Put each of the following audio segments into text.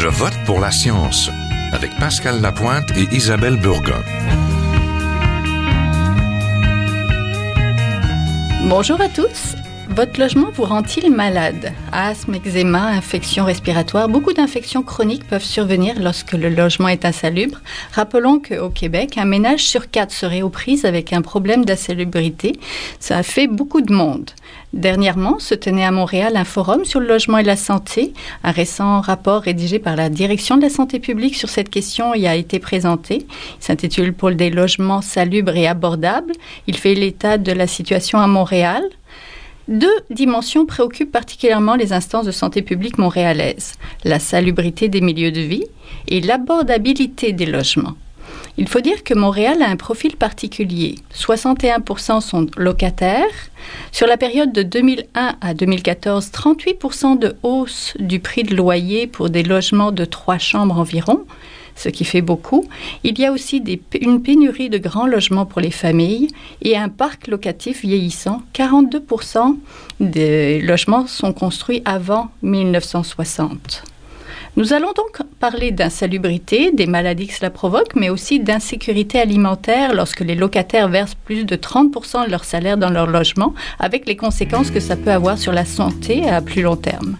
Je vote pour la science avec Pascal Lapointe et Isabelle Burgon. Bonjour à tous. Votre logement vous rend-il malade? Asthme, eczéma, infections respiratoires, beaucoup d'infections chroniques peuvent survenir lorsque le logement est insalubre. Rappelons qu'au Québec, un ménage sur quatre serait aux prises avec un problème d'insalubrité. Ça a fait beaucoup de monde. Dernièrement, se tenait à Montréal un forum sur le logement et la santé. Un récent rapport rédigé par la Direction de la santé publique sur cette question y a été présenté. Il s'intitule Pour des logements salubres et abordables. Il fait l'état de la situation à Montréal. Deux dimensions préoccupent particulièrement les instances de santé publique montréalaises, la salubrité des milieux de vie et l'abordabilité des logements. Il faut dire que Montréal a un profil particulier. 61% sont locataires. Sur la période de 2001 à 2014, 38% de hausse du prix de loyer pour des logements de trois chambres environ ce qui fait beaucoup. Il y a aussi une pénurie de grands logements pour les familles et un parc locatif vieillissant. 42% des logements sont construits avant 1960. Nous allons donc parler d'insalubrité, des maladies que cela provoque, mais aussi d'insécurité alimentaire lorsque les locataires versent plus de 30% de leur salaire dans leur logement, avec les conséquences que ça peut avoir sur la santé à plus long terme.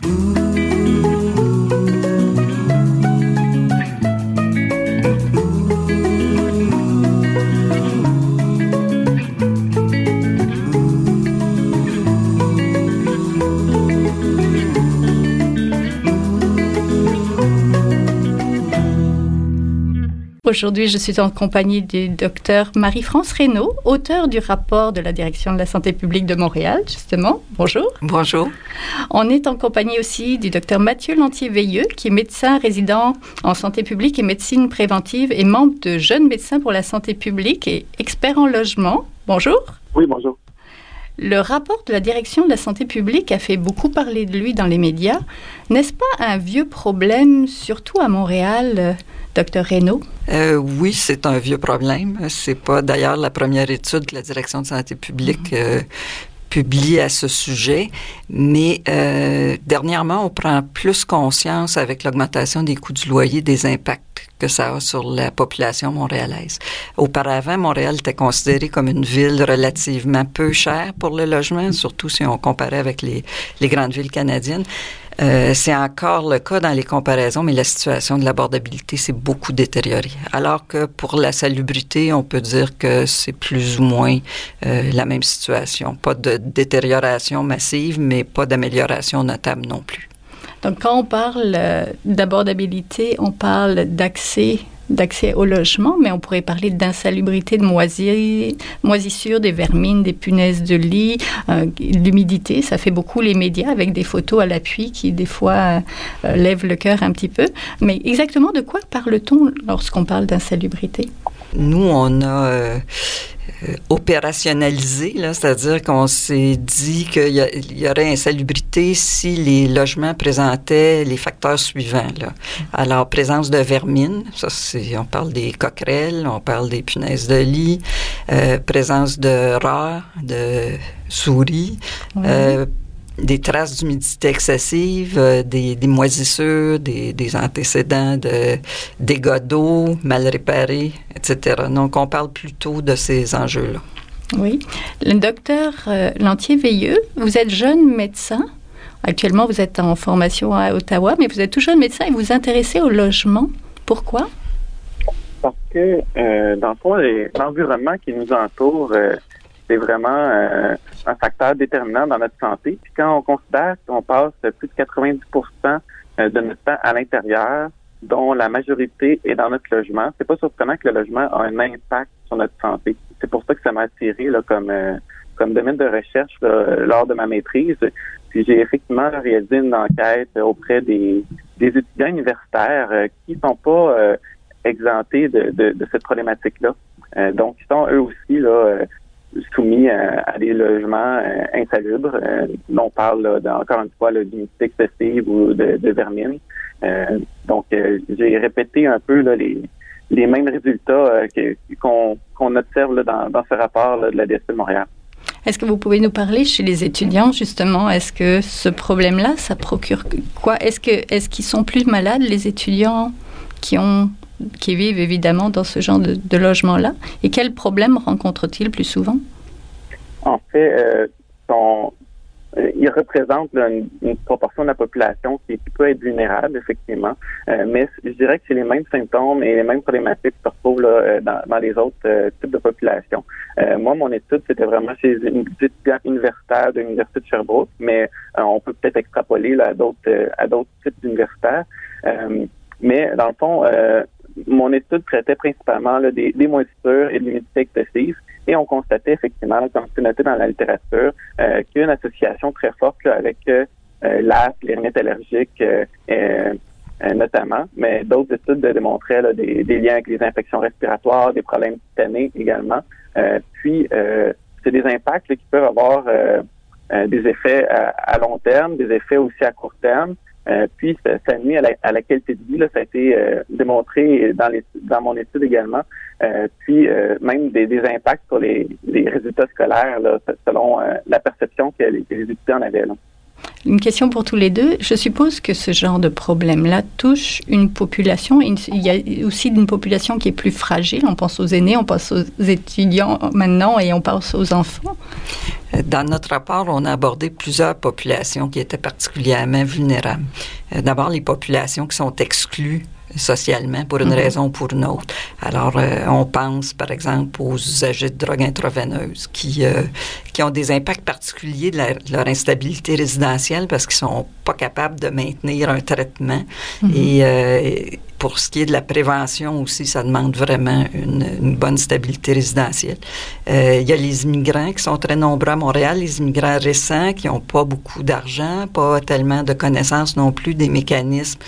Aujourd'hui, je suis en compagnie du docteur Marie-France Reynaud, auteur du rapport de la Direction de la santé publique de Montréal, justement. Bonjour. Bonjour. On est en compagnie aussi du docteur Mathieu Lantier-Veilleux, qui est médecin résident en santé publique et médecine préventive et membre de Jeunes médecins pour la santé publique et expert en logement. Bonjour. Oui, bonjour. Le rapport de la direction de la santé publique a fait beaucoup parler de lui dans les médias. N'est-ce pas un vieux problème, surtout à Montréal, Reynaud? Euh, oui, c'est un vieux problème. C'est pas d'ailleurs la première étude que la direction de santé publique euh, publie à ce sujet, mais euh, dernièrement, on prend plus conscience avec l'augmentation des coûts du loyer des impacts que ça a sur la population montréalaise. Auparavant, Montréal était considéré comme une ville relativement peu chère pour le logement, surtout si on comparait avec les, les grandes villes canadiennes. Euh, c'est encore le cas dans les comparaisons, mais la situation de l'abordabilité s'est beaucoup détériorée. Alors que pour la salubrité, on peut dire que c'est plus ou moins euh, la même situation. Pas de détérioration massive, mais pas d'amélioration notable non plus. Donc, quand on parle euh, d'abordabilité, on parle d'accès d'accès au logement, mais on pourrait parler d'insalubrité, de moisissure, des vermines, des punaises de lit, euh, l'humidité. Ça fait beaucoup les médias avec des photos à l'appui qui, des fois, euh, lèvent le cœur un petit peu. Mais exactement de quoi parle-t-on lorsqu'on parle d'insalubrité? Nous, on a euh, euh, opérationnalisé, c'est-à-dire qu'on s'est dit qu'il y, y, aurait insalubrité si les logements présentaient les facteurs suivants. Là. Alors, présence de vermine, ça c'est, on parle des coquerelles, on parle des punaises de lit, euh, présence de rats, de souris, euh, des traces d'humidité excessive, euh, des, des, moisissures, des, des, antécédents de dégâts d'eau mal réparés, etc. Donc, on parle plutôt de ces enjeux-là. Oui. Le docteur euh, Lantier-Veilleux, vous êtes jeune médecin. Actuellement, vous êtes en formation à Ottawa, mais vous êtes tout jeune médecin et vous vous intéressez au logement. Pourquoi? Parce que, euh, dans le fond, l'environnement qui nous entoure, euh, c'est vraiment euh, un facteur déterminant dans notre santé. Puis quand on considère qu'on passe plus de 90% euh, de notre temps à l'intérieur, dont la majorité est dans notre logement, c'est pas surprenant que le logement a un impact sur notre santé. C'est pour ça que ça m'a attiré là, comme euh, comme domaine de recherche lors de ma maîtrise. Puis j'ai effectivement réalisé une enquête auprès des, des étudiants universitaires qui sont pas exemptés de, de, de, cette problématique-là. donc, ils sont eux aussi là soumis à, des logements euh, insalubres. Euh, on parle encore une fois d'humidité excessive ou de, de vermine. Euh, donc, j'ai répété un peu les, les mêmes résultats qu'on observe dans, ce rapport de la DSP de Montréal. Est-ce que vous pouvez nous parler chez les étudiants justement Est-ce que ce problème-là, ça procure quoi? Est-ce que est-ce qu'ils sont plus malades les étudiants qui ont qui vivent évidemment dans ce genre de, logement-là Et quels problèmes rencontrent-ils plus souvent? En fait, euh, euh, ils représentent une, proportion de la population qui, peut être vulnérable, effectivement. Euh, mais je dirais que c'est les mêmes symptômes et les mêmes problématiques qui se retrouvent dans, les autres types de populations. moi, mon étude, c'était vraiment chez une étudiants universitaires de l'Université de Sherbrooke, mais on peut peut-être extrapoler là, à d'autres à d'autres types d'universitaires. mais dans le fond, mon étude traitait principalement des, des, moisissures et de l'humidité excessive. Et on constatait effectivement, comme c'est noté dans la littérature, euh, qu'il y a une association très forte avec euh, euh l'asthme, les rhinites allergiques euh, notamment, mais d'autres études démontraient des, liens avec les infections respiratoires, des problèmes cutanés également. puis, c'est des impacts qui peuvent avoir des effets à, long terme, des effets aussi à court terme. Euh, puis ça, nuit à la, qualité de vie. Là, ça a été euh, démontré dans, les, dans mon étude également. Euh, puis même des, impacts sur les, résultats scolaires selon la perception que les, étudiants en avaient. Là. Une question pour tous les deux. Je suppose que ce genre de problème-là touche une population. Il y a aussi une population qui est plus fragile. On pense aux aînés, on pense aux étudiants maintenant et on pense aux enfants. Dans notre rapport, on a abordé plusieurs populations qui étaient particulièrement vulnérables. Euh, d'abord, les populations qui sont exclues socialement pour une mhm. raison ou pour une autre. Alors, euh, on pense, par exemple, aux usagers de drogues intraveineuses qui, euh, qui ont des impacts particuliers de, leur instabilité résidentielle parce qu'ils sont pas capables de maintenir un traitement. Mhm. Et euh, pour ce qui est de la prévention aussi, ça demande vraiment une, une bonne stabilité résidentielle. Euh, il y a les immigrants qui sont très nombreux à Montréal, les immigrants récents qui n'ont pas beaucoup d'argent, pas tellement de connaissances non plus des mécanismes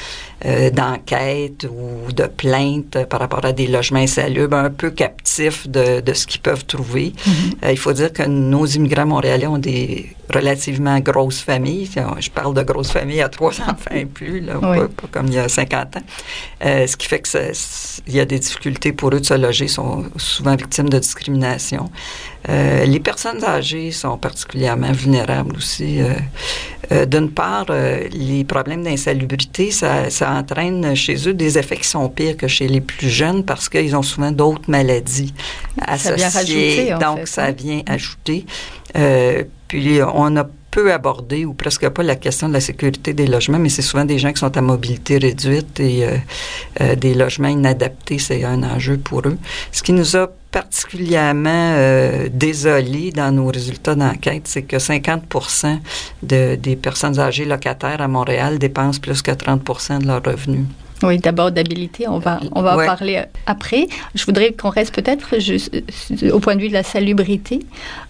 euh, d'enquête ou de plainte par rapport à des logements insalubres, un peu captifs de, de ce qu'ils peuvent trouver. Euh, il faut dire que nos immigrants montréalais ont des relativement grosses familles. Je parle de grosses familles à trois enfants et plus, là, pas, comme il y a 50 ans. Euh, ce qui fait que il y a des difficultés pour eux de se loger, sont souvent victimes de discrimination. Euh, les personnes âgées sont particulièrement vulnérables aussi. Euh, euh D'une part, euh, les problèmes d'insalubrité, ça, ça, entraîne chez eux des effets qui sont pires que chez les plus jeunes parce qu'ils ont souvent d'autres maladies associées. Ça vient rajouter, donc, ça hein. vient ajouter. puis, on a peu abordé ou presque pas la question de la sécurité des logements, mais c'est souvent des gens qui sont à mobilité réduite et euh, euh, des logements inadaptés, c'est un enjeu pour eux. Ce qui nous a particulièrement euh, désolé dans nos résultats d'enquête, c'est que 50% de, des personnes âgées locataires à Montréal dépensent plus que 30% de leurs revenus. Oui, d'abord d'habilité, on va, on va en parler après. Je voudrais qu'on reste peut-être euh, au point de vue de la salubrité.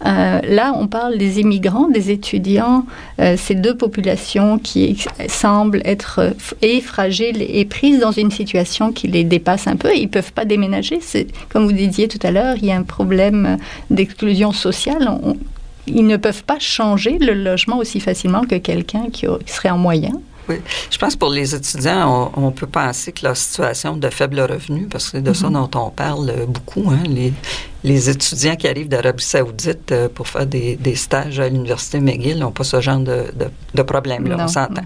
Euh, là, on parle des immigrants, des étudiants, euh, ces deux populations qui semblent être et fragiles et prises dans une situation qui les dépasse un peu. Ils peuvent pas déménager. Comme vous disiez tout à l'heure, il y a un problème d'exclusion sociale. ils ne peuvent pas changer le logement aussi facilement que quelqu'un qui serait en moyen. Je pense que pour les étudiants, on, peut penser que leur situation de faible revenu, parce que c'est de ça mhm. dont on parle beaucoup, hein, les, les étudiants qui arrivent d'Arabie saoudite euh, pour faire des, des stages à l'Université McGill n'ont pas ce genre de, de, de problème-là, on s'entend.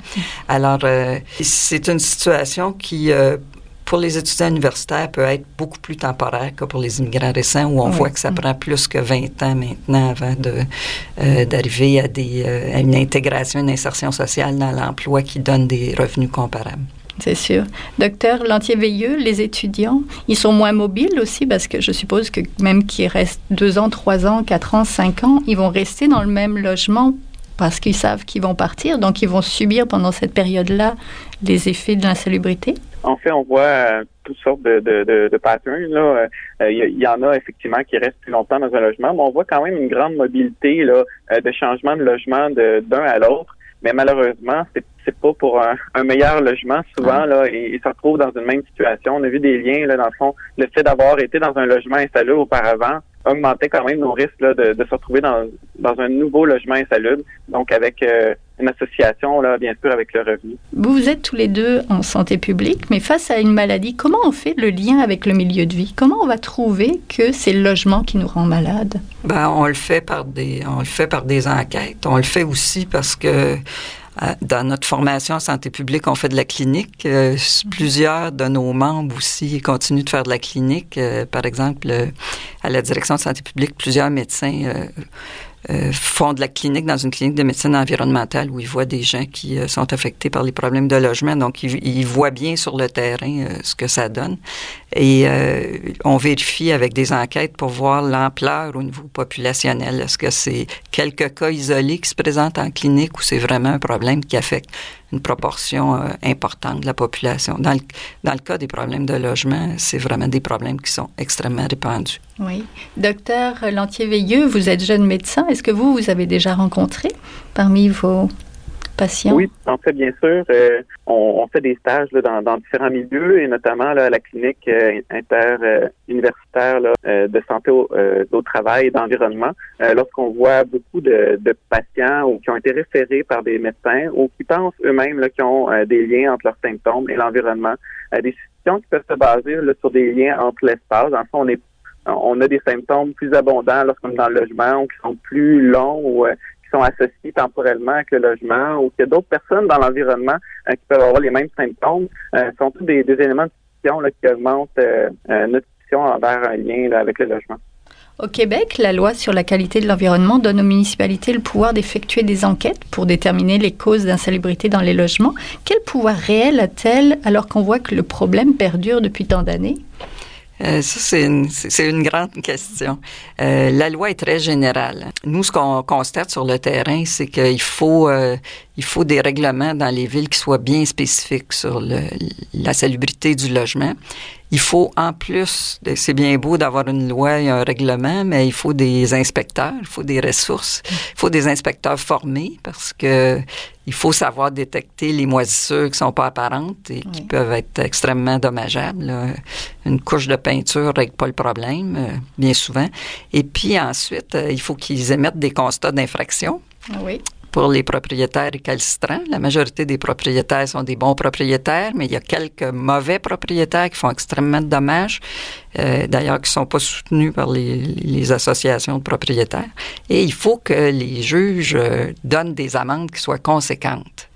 Alors, euh, c'est une situation qui, euh, pour les étudiants universitaires peut être beaucoup plus temporaire que pour les immigrants récents où on voit que ça mm. prend plus que 20 ans maintenant avant de euh, d'arriver à des euh, à une intégration, une insertion sociale dans l'emploi qui donne des revenus comparables. C'est sûr. Docteur Lantier-Veilleux, les étudiants, ils sont moins mobiles aussi parce que je suppose que même qu'ils restent deux ans, trois ans, quatre ans, cinq ans, ils vont rester dans le même logement parce qu'ils savent qu'ils vont partir, donc ils vont subir pendant cette période-là les effets de l'insalubrité? En fait, on voit euh, toutes sortes de, de, de, patterns. Là. Il euh, y, en a effectivement qui restent plus longtemps dans un logement, mais on voit quand même une grande mobilité là, euh, de changement de logement d'un à l'autre. Mais malheureusement, c'est c'est pas pour un, meilleur logement souvent là ils, se retrouvent dans une même situation. On a vu des liens là dans le fond, le fait d'avoir été dans un logement installé auparavant augmentait quand même nos risques là, de, de se retrouver dans, dans un nouveau logement insalubre, donc avec une association, là, bien sûr, avec le revenu. Vous êtes tous les deux en santé publique, mais face à une maladie, comment on fait le lien avec le milieu de vie? Comment on va trouver que c'est le logement qui nous rend malade? Ben, on le fait par des, on le fait par des enquêtes. On le fait aussi parce que euh, dans notre formation en santé publique, on fait de la clinique. Euh, plusieurs de nos membres aussi continuent de faire de la clinique. Euh, par exemple, à la direction de santé publique, plusieurs médecins euh, font de la clinique dans une clinique de médecine environnementale où ils voient des gens qui euh, sont affectés par les problèmes de logement. Donc, ils, ils voient bien sur le terrain euh, ce que ça donne. Et on vérifie avec des enquêtes pour voir l'ampleur au niveau populationnel. Est-ce que c'est quelques cas isolés qui se présentent en clinique ou c'est vraiment un problème qui affecte une proportion euh, importante de la population. Dans le, dans le cas des problèmes de logement, c'est vraiment des problèmes qui sont extrêmement répandus. Oui. Docteur Lantier-Veilleux, vous êtes jeune médecin. Est-ce que vous, vous avez déjà rencontré parmi vos oui, en fait, bien sûr, euh, on, fait des stages dans, différents milieux et notamment à la clinique euh, interuniversitaire euh, de santé au, travail et d'environnement. Lorsqu'on voit beaucoup de, patients ou qui ont été référés par des médecins ou qui pensent eux-mêmes qu'ils ont des liens entre leurs symptômes et l'environnement, des situations qui peuvent se baser sur des liens entre l'espace. En fait, on est on a des symptômes plus abondants lorsqu'on est dans le logement ou qui sont plus longs ou sont associés temporellement avec le logement ou qu'il y a d'autres personnes dans l'environnement euh, qui peuvent avoir les mêmes symptômes, euh, sont tous des, éléments de discussion qui augmentent euh, notre discussion envers un lien avec le logement. Au Québec, la loi sur la qualité de l'environnement donne aux municipalités le pouvoir d'effectuer des enquêtes pour déterminer les causes d'insalubrité dans les logements. Quel pouvoir réel a-t-elle alors qu'on voit que le problème perdure depuis tant d'années? Euh, ça, c'est une, c'est une grande question. Euh, la loi est très générale. Nous, ce qu'on constate sur le terrain, c'est qu'il faut, euh, il faut des règlements dans les villes qui soient bien spécifiques sur le, la salubrité du logement. Il faut, en plus, c'est bien beau d'avoir une loi et un règlement, mais il faut des inspecteurs, il faut des ressources, il faut des inspecteurs formés parce que il faut savoir détecter les moisissures qui sont pas apparentes et qui peuvent être extrêmement dommageables. Une couche de peinture règle pas le problème, euh, bien souvent. Et puis ensuite, euh, il faut qu'ils émettent des constats d'infraction. Oui pour les propriétaires récalcitrants. La majorité des propriétaires sont des bons propriétaires, mais il y a quelques mauvais propriétaires qui font extrêmement de dommages, euh, d'ailleurs qui sont pas soutenus par les, les, associations de propriétaires. Et il faut que les juges euh, donnent des amendes qui soient conséquentes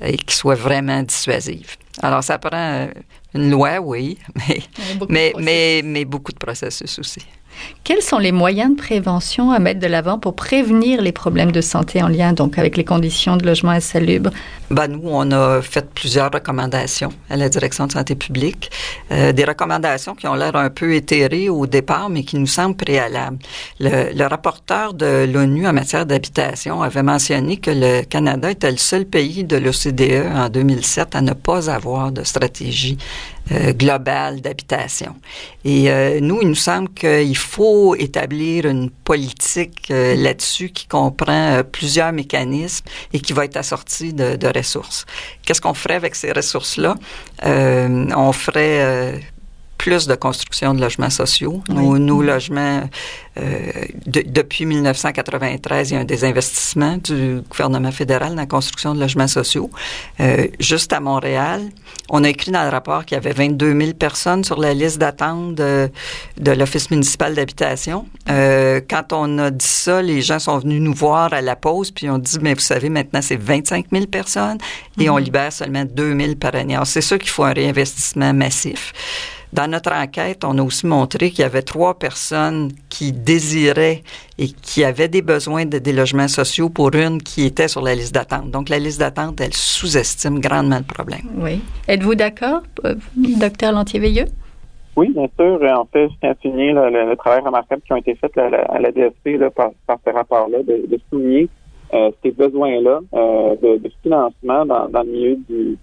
et qui soient vraiment dissuasives. Alors, ça prend euh, une loi, oui, mais, mais, mais, mais beaucoup de processus aussi. Quels sont les moyens de prévention à mettre de l'avant pour prévenir les problèmes de santé en lien donc avec les conditions de logement insalubre? Ben, nous, on a fait plusieurs recommandations à la direction de santé publique, euh, des recommandations qui ont l'air un peu éthérées au départ, mais qui nous semblent préalables. Le, le rapporteur de l'ONU en matière d'habitation avait mentionné que le Canada était le seul pays de l'OCDE en 2007 à ne pas avoir de stratégie euh, globale d'habitation. Et euh, nous, il nous semble qu'il faut établir une politique euh, là-dessus qui comprend plusieurs mécanismes et qui va être assortie de, de ressources. Qu'est-ce qu'on ferait avec ces ressources-là? on ferait plus de construction de logements sociaux. Nos, logements, euh, depuis 1993, il y a un désinvestissement du gouvernement fédéral dans la construction de logements sociaux. Euh, juste à Montréal, on a écrit dans le rapport qu'il y avait 22 000 personnes sur la liste d'attente de, l'Office municipal d'habitation. Euh, quand on a dit ça, les gens sont venus nous voir à la pause, puis on dit, mais vous savez, maintenant, c'est 25 000 personnes et on mhm. libère seulement 2 000 par année. Alors, c'est sûr qu'il faut un réinvestissement massif. Dans notre enquête, on a aussi montré qu'il y avait trois personnes qui désiraient et qui avaient des besoins de délogements sociaux pour une qui était sur la liste d'attente. Donc, la liste d'attente, elle sous-estime grandement le problème. Oui. Êtes-vous d'accord, euh, docteur Lantier-Veilleux? Oui, bien sûr. En fait, je tiens à souligner le, travail remarquable qui a été fait à la DSP par, ce rapport-là, de, souligner euh, ces besoins-là euh, de, financement dans, dans le milieu du,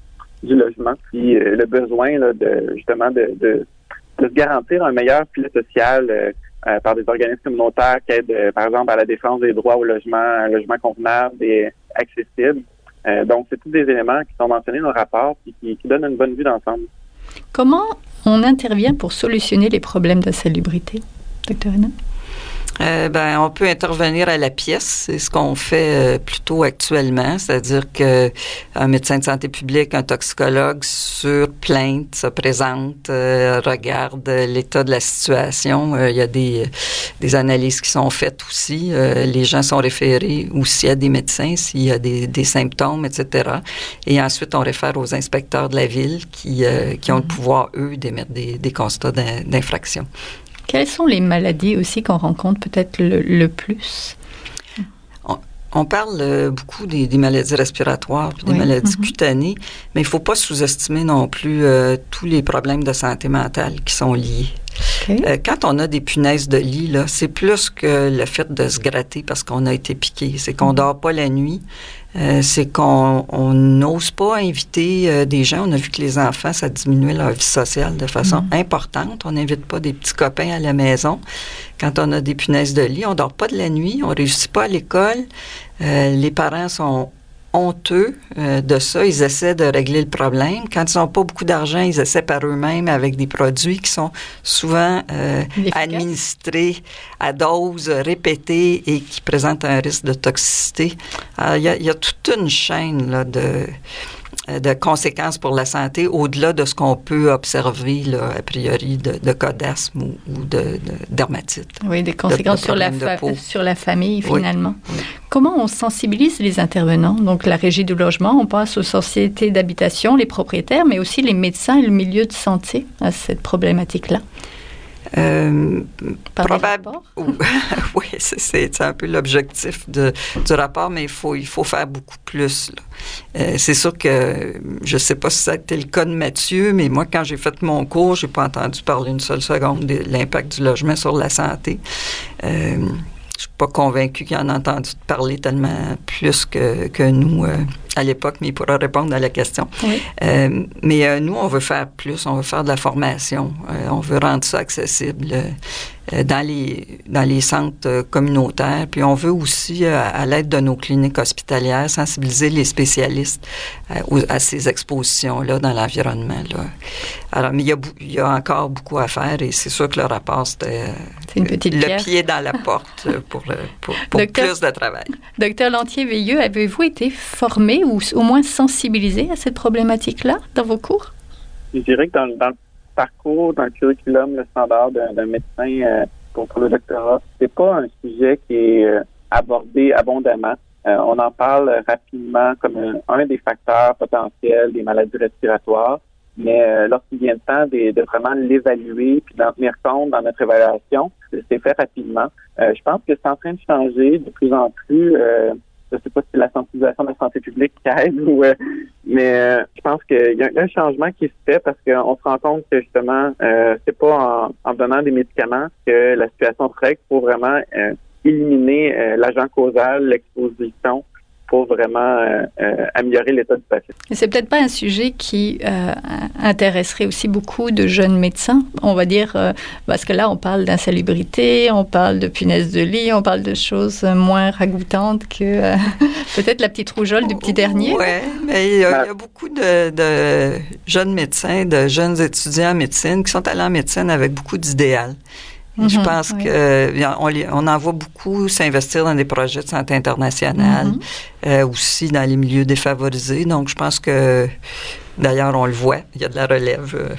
du logement, puis euh, le besoin là, de justement de, de, de, se garantir un meilleur filet social euh, euh, par des organismes communautaires qui aident, par exemple, à la défense des droits au logement, un logement convenable et accessible. donc, c'est tous des éléments qui sont mentionnés dans le rapport et qui, donnent une bonne vue d'ensemble. Comment on intervient pour solutionner les problèmes d'insalubrité, docteur Hénin? Euh, ben, on peut intervenir à la pièce. C'est ce qu'on fait euh, plutôt actuellement, c'est-à-dire que un médecin de santé publique, un toxicologue sur plainte se présente, euh, regarde l'état de la situation. il y a des, des analyses qui sont faites aussi. les gens sont référés aussi à des médecins s'il y a des, des, symptômes, etc. Et ensuite, on réfère aux inspecteurs de la ville qui, qui ont le mm-hmm. pouvoir, eux, d'émettre des, des constats d'infraction. Quelles sont les maladies aussi qu'on rencontre peut-être le, plus? On, parle euh, beaucoup des, maladies respiratoires des maladies mm-hmm. cutanées, mais il ne faut pas sous-estimer non plus euh, tous les problèmes de santé mentale qui sont liés. Euh, quand on a des punaises de lit, c'est plus que le fait de se gratter parce qu'on a été piqué. C'est qu'on ne mm-hmm. dort pas la nuit. Euh, c'est qu'on n'ose pas inviter euh, des gens. On a vu que les enfants, ça diminuait leur vie sociale de façon mm-hmm. importante. On n'invite pas des petits copains à la maison. Quand on a des punaises de lit, on dort pas de la nuit, on réussit pas à l'école. les parents sont honteux euh, de ça. Ils essaient de régler le problème. Quand ils n'ont pas beaucoup d'argent, ils essaient par eux-mêmes avec des produits qui sont souvent euh, administrés à doses répétées et qui présentent un risque de toxicité. Il y, a, y, a toute une chaîne là, de euh, de conséquences pour la santé au-delà de ce qu'on peut observer là, a priori de, de codasme ou, de, dermatite. Oui, des conséquences sur, la sur la famille finalement. Comment on sensibilise les intervenants? Donc la régie du logement, on passe aux sociétés d'habitation, les propriétaires, mais aussi les médecins et le milieu de santé à cette problématique-là. Euh, probable, oui, c'est un peu l'objectif du rapport, mais il faut, il faut faire beaucoup plus. Euh, c'est sûr que je ne sais pas si ça a été le cas de Mathieu, mais moi, quand j'ai fait mon cours, j'ai pas entendu parler une seule seconde de l'impact du logement sur la santé. Euh, je suis pas convaincu qu'il en a entendu parler tellement plus que, que nous à l'époque, mais il pourra répondre à la question. Euh, mais euh, nous, on veut faire plus, on veut faire de la formation, on veut rendre ça accessible. Euh, dans les dans les centres euh, communautaires. Puis on veut aussi, euh, à, l'aide de nos cliniques hospitalières, sensibiliser les spécialistes à, ces expositions-là dans l'environnement. Là. Alors, mais il y, a, il y a encore beaucoup à faire et c'est sûr que le rapport, c'était le pied dans la porte pour, pour, pour plus de travail. Docteur Lantier-Veilleux, avez-vous été formé ou au moins sensibilisé à cette problématique-là dans vos cours? Je dirais que dans, dans parcours, dans le curriculum, le standard d'un médecin euh, pour, le doctorat, c'est pas un sujet qui est euh, abordé abondamment. Euh, on en parle rapidement comme un, des facteurs potentiels des maladies respiratoires, mais lorsqu'il vient le temps de, vraiment l'évaluer puis d'en tenir compte dans notre évaluation, c'est fait rapidement. je pense que c'est en train de changer de plus en plus je sais pas si c'est la sensibilisation de la santé publique qui aide ou euh, mais euh, je pense qu'il y, a un changement qui se fait parce qu'on se rend compte que justement euh, c'est pas en, donnant des médicaments que la situation se règle. Pour vraiment euh, éliminer l'agent causal, l'exposition pour vraiment euh, euh, améliorer l'état du patient. C'est peut-être pas un sujet qui euh, intéresserait aussi beaucoup de jeunes médecins, on va dire, parce que là, on parle d'insalubrité, on parle de punaise de lit, on parle de choses moins ragoûtantes que peut-être la petite rougeole du petit dernier. Oui, mais il y, a, beaucoup de, de, jeunes médecins, de jeunes étudiants en médecine qui sont allés en médecine avec beaucoup d'idéal je mhm, pense qu'on on en voit beaucoup s'investir dans des projets de santé internationale, mhm. euh, aussi dans les milieux défavorisés. Donc, je pense que, d'ailleurs, on le voit, il y a de la relève. Euh.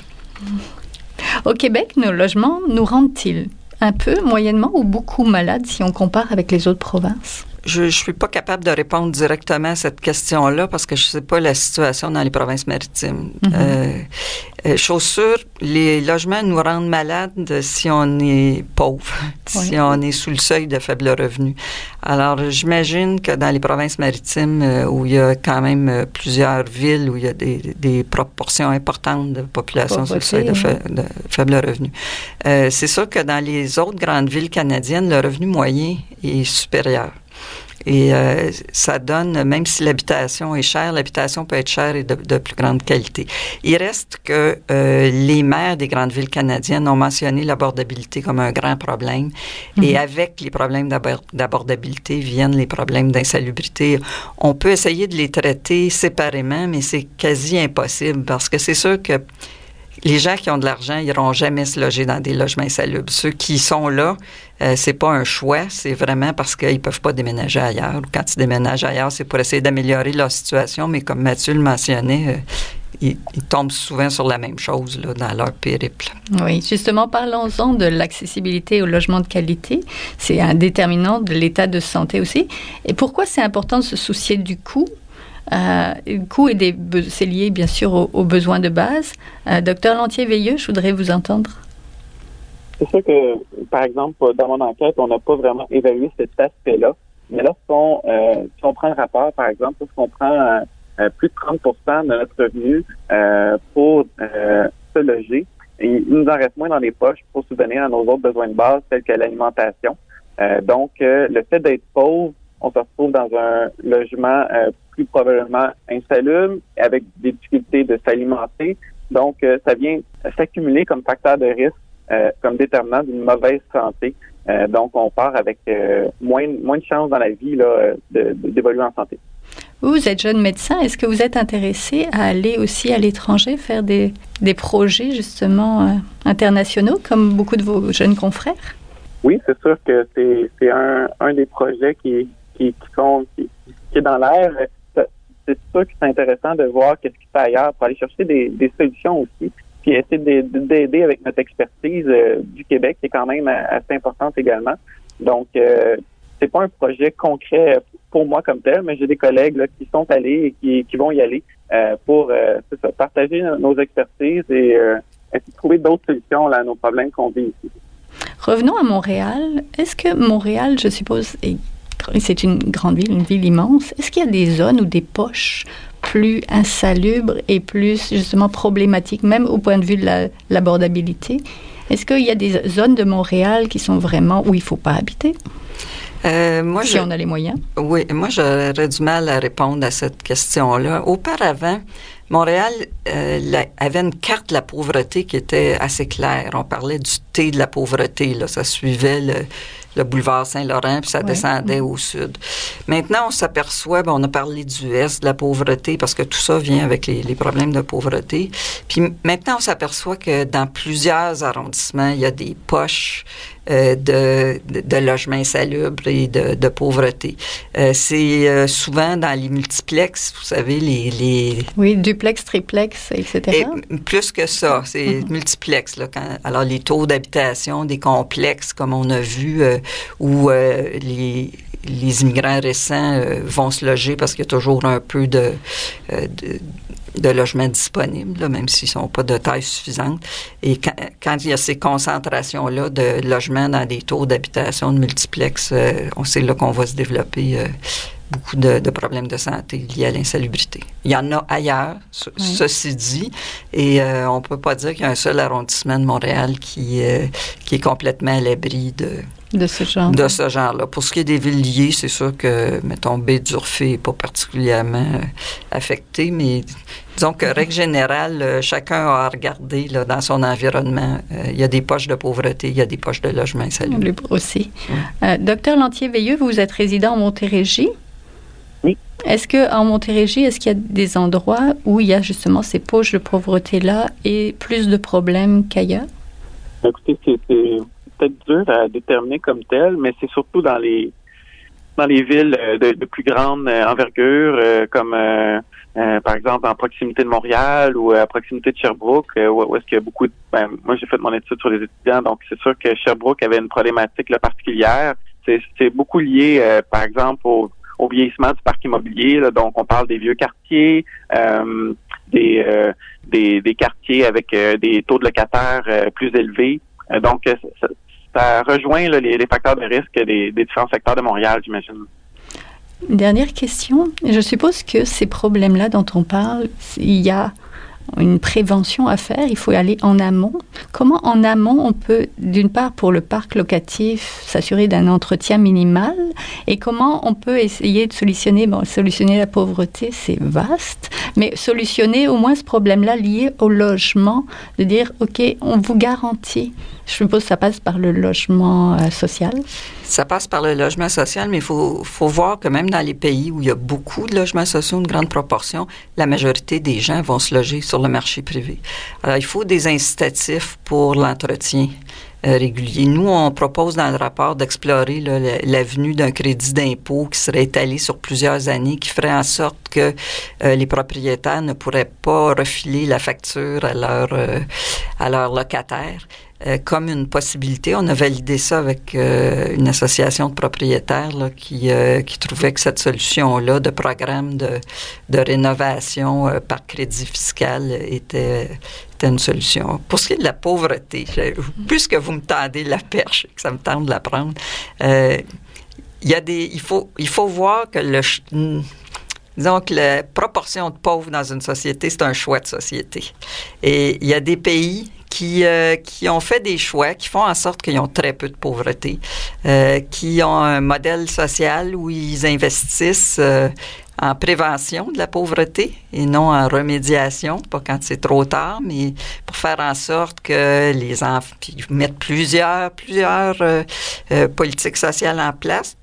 Au Québec, nos logements nous rendent-ils un peu, moyennement ou beaucoup malades si on compare avec les autres provinces? Je ne suis pas capable de répondre directement à cette question-là parce que je ne sais pas la situation dans les provinces maritimes. Euh, chose sûre, les logements nous rendent malades si on est pauvre, si on est sous le seuil de faible revenu. Alors, j'imagine que dans les provinces maritimes, euh, où il y a quand même plusieurs villes où il y a des, proportions importantes de population sous le seuil de, de faible revenu, c'est sûr que dans les autres grandes villes canadiennes, le revenu moyen est supérieur. Et euh, ça donne, même si l'habitation est chère, l'habitation peut être chère et de, de, plus grande qualité. Il reste que euh, les maires des grandes villes canadiennes ont mentionné l'abordabilité comme un grand problème. Et mhm. avec les problèmes d'abordabilité viennent les problèmes d'insalubrité. On peut essayer de les traiter séparément, mais c'est quasi impossible parce que c'est sûr que les gens qui ont de l'argent iront jamais se loger dans des logements insalubres. Ceux qui sont là, euh, c'est pas un choix, c'est vraiment parce qu'ils peuvent pas déménager ailleurs. Quand ils déménagent ailleurs, c'est pour essayer d'améliorer leur situation, mais comme Mathieu le mentionnait, euh, ils, tombent souvent sur la même chose dans leur périple. Oui, justement, parlons-en de l'accessibilité au logement de qualité. C'est un déterminant de l'état de santé aussi. Et pourquoi c'est important de se soucier du coût euh, le coût est c'est lié bien sûr aux, besoins de base. Euh, docteur Lantier-Veilleux, je voudrais vous entendre. C'est sûr que, par exemple, dans mon enquête, on n'a pas vraiment évalué cet aspect-là. Mais lorsqu'on euh, si on prend un rapport, par exemple, lorsqu'on prend euh, plus de 30 de notre revenu pour se loger. il nous en reste moins dans les poches pour subvenir à nos autres besoins de base, tels que l'alimentation. donc, le fait d'être pauvre, on se retrouve dans un logement plus probablement insalubre, avec des difficultés de s'alimenter. Donc, ça vient s'accumuler comme facteur de risque, comme déterminant d'une mauvaise santé. donc, on part avec moins, moins de chances dans la vie d'évoluer en santé. Vous, êtes jeune médecin, est-ce que vous êtes intéressé à aller aussi à l'étranger faire des, des projets justement euh, internationaux comme beaucoup de vos jeunes confrères? Oui, c'est sûr que c'est un, un des projets qui, qui, qui, sont, qui, est dans l'air. C'est sûr que c'est intéressant de voir qu'est-ce qui se fait ailleurs pour aller chercher des, solutions aussi, puis essayer d'aider avec notre expertise euh, du Québec qui est quand même assez importante également. Donc, euh, c'est pas un projet concret pour moi comme tel, mais j'ai des collègues là, qui sont allés et qui, vont y aller euh, pour euh, partager nos expertises et euh, essayer de trouver d'autres solutions là, à nos problèmes qu'on vit ici. Revenons à Montréal. Est-ce que Montréal, je suppose, c'est une grande ville, une ville immense. Est-ce qu'il y a des zones ou des poches plus insalubres et plus justement problématiques, même au point de vue de l'abordabilité? Est-ce qu'il y a des zones de Montréal qui sont vraiment où il ne faut pas habiter? Euh, moi, si on a les moyens. Oui, moi, j'aurais du mal à répondre à cette question-là. Auparavant, Montréal euh, avait une carte de la pauvreté qui était assez claire. On parlait du T de la pauvreté. Là. Ça suivait le, le boulevard Saint-Laurent, puis ça descendait au sud. Maintenant, on s'aperçoit, ben, on a parlé du Est, de la pauvreté, parce que tout ça vient avec les, les problèmes de pauvreté. Puis maintenant, on s'aperçoit que dans plusieurs arrondissements, il y a des poches euh, de, de, logements insalubres et de, de pauvreté. Euh, c'est euh, souvent dans les multiplex, vous savez, les... les oui, duplex, triplex, etc. Et plus que ça, c'est multiplex. Là, quand, alors, les taux d'habitation des complexes, comme on a vu, où les les immigrants récents vont se loger parce qu'il y a toujours un peu de, de, de logements disponibles, même s'ils sont pas de taille suffisante. Et quand, il y a ces concentrations-là de logements dans des taux d'habitation de multiplex, euh, on sait là qu'on va se développer euh, beaucoup de, problèmes de santé liés à l'insalubrité. Il y en a ailleurs, ceci dit, et euh, on peut pas dire qu'il y a un seul arrondissement de Montréal qui, qui est complètement à l'abri de, de ce genre. De ce genre-là. Pour ce qui est des villes liées, c'est sûr que, mettons, baie d'Urfé n'est pas particulièrement euh, affecté, mais disons que, règle générale, euh, chacun a à regarder là, dans son environnement. Euh, il y a des poches de pauvreté, il y a des poches de logement Salut. aussi. docteur Lantier-Veilleux, vous êtes résident en Montérégie. Est-ce qu'en Montérégie, est-ce qu'il y a des endroits où il y a justement ces poches de pauvreté-là et plus de problèmes qu'ailleurs? Écoutez, c'est peut-être dur à déterminer comme tel, mais c'est surtout dans les dans les villes euh, de, plus grande euh, envergure, euh, comme par exemple en proximité de Montréal ou à proximité de Sherbrooke, où, est-ce qu'il y a beaucoup de... Ben, moi, j'ai fait mon étude sur les étudiants, donc c'est sûr que Sherbrooke avait une problématique particulière. C'est beaucoup lié, par exemple, au, vieillissement du parc immobilier. donc, on parle des vieux quartiers, des, des, des, quartiers avec des taux de locataires plus élevés. donc, ça rejoint les, facteurs de risque des, différents secteurs de Montréal, j'imagine. Dernière question. Je suppose que ces problèmes-là dont on parle, il y a une prévention à faire, il faut aller en amont. Comment en amont on peut, d'une part pour le parc locatif, s'assurer d'un entretien minimal? Et comment on peut essayer de solutionner, bon, solutionner la pauvreté, c'est vaste, Mais solutionner au moins ce problème-là lié au logement, de dire, OK, on vous garantit. Je suppose que ça passe par le logement euh, social. Ça passe par le logement social, mais il faut, faut voir que même dans les pays où il y a beaucoup de logements sociaux, une grande proportion, la majorité des gens vont se loger sur le marché privé. Alors, il faut des incitatifs pour l'entretien euh, régulier. Nous, on propose dans le rapport d'explorer l'avenue d'un crédit d'impôt qui serait étalé sur plusieurs années, qui ferait en sorte que euh, les propriétaires ne pourraient pas refiler la facture à leur euh, à leurs locataires. Comme une possibilité. On a validé ça avec une association de propriétaires là, qui, trouvait que cette solution-là de programme de, rénovation par crédit fiscal était, une solution. Pour ce qui est de la pauvreté, puisque vous me tendez la perche, que ça me tente de la prendre, euh, il y a des, il faut, il faut voir que le, disons que la proportion de pauvres dans une société, c'est un choix de société. Et il y a des pays qui, euh, qui ont fait des choix qui font en sorte qu'ils ont très peu de pauvreté, euh, qui ont un modèle social où ils investissent euh, en prévention de la pauvreté et non en remédiation, pas quand c'est trop tard, mais pour faire en sorte que les enfants mettent plusieurs, plusieurs euh, euh, politiques sociales en place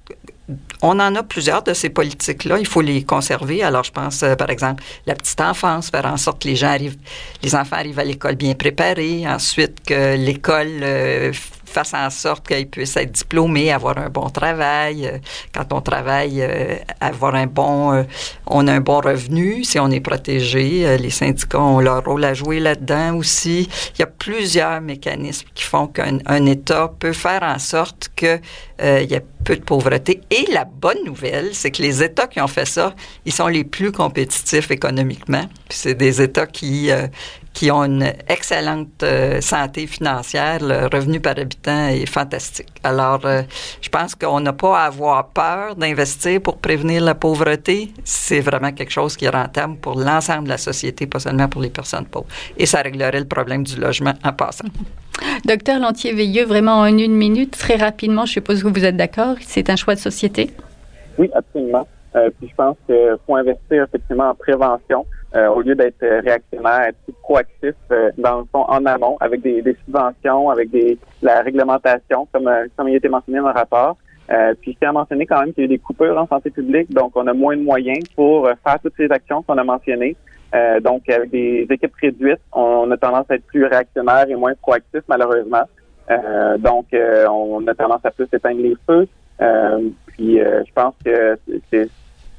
on en a plusieurs de ces politiques-là. Il faut les conserver. Alors, je pense, euh, par exemple, la petite enfance, faire en sorte que les gens arrivent, les enfants arrivent à l'école bien préparés. Ensuite, que l'école euh, fasse en sorte qu'ils puissent être diplômés, avoir un bon travail. Euh, quand on travaille, avoir un bon, on a un bon revenu. Si on est protégé, les syndicats ont leur rôle à jouer là-dedans aussi. Il y a plusieurs mécanismes qui font qu'un État peut faire en sorte que il y a peu de pauvreté. Et la bonne nouvelle, c'est que les États qui ont fait ça, ils sont les plus compétitifs économiquement. c'est des États qui, euh, qui ont une excellente euh, santé financière. Le revenu par habitant est fantastique. Alors, euh, je pense qu'on n'a pas à avoir peur d'investir pour prévenir la pauvreté. C'est vraiment quelque chose qui est rentable pour l'ensemble de la société, pas seulement pour les personnes pauvres. Et ça réglerait le problème du logement en passant. Docteur Lantier-Veilleux, vraiment en une minute, très rapidement, je suppose que vous êtes d'accord, c'est un choix de société? Oui, absolument. Euh, puis je pense qu'il faut investir effectivement en prévention euh, au lieu d'être réactionnaire, être plus proactif euh, dans le fond en amont avec des, subventions, avec des la réglementation, comme comme il a été mentionné dans le rapport. puis je tiens à mentionner quand même qu'il y a des coupures en santé publique, donc on a moins de moyens pour faire toutes ces actions qu'on a mentionnées. Euh, donc, avec des équipes réduites, on a tendance à être plus réactionnaire et moins proactif, malheureusement. Euh, donc, euh, on a tendance à plus éteindre les feux. puis, je pense que c'est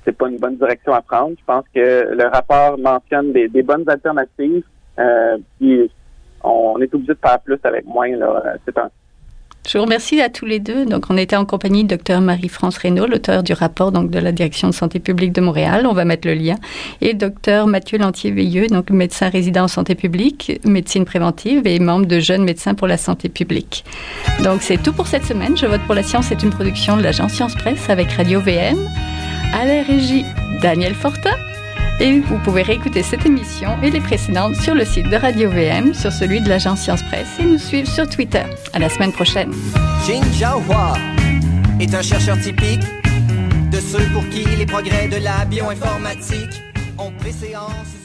c'est pas une bonne direction à prendre. Je pense que le rapport mentionne des, bonnes alternatives. puis, on est obligé de faire plus avec moins. Là. C'est un, je vous remercie à tous les deux. Donc, on était en compagnie de Dr Marie-France Reynaud, l'auteur du rapport donc de la Direction de santé publique de Montréal. On va mettre le lien. Et Dr Mathieu Lantier-Veilleux, donc médecin résident en santé publique, médecine préventive et membre de Jeunes médecins pour la santé publique. Donc, c'est tout pour cette semaine. Je vote pour la science est une production de l'agence Science Presse avec Radio VM. À la régie, Daniel Fortin. Et vous pouvez réécouter cette émission et les précédentes sur le site de Radio VM, sur celui de l'agence Science Presse et nous suivre sur Twitter. À la semaine prochaine. Jin Jiahua est un chercheur typique de ceux pour qui les progrès de la bioinformatique ont préséance.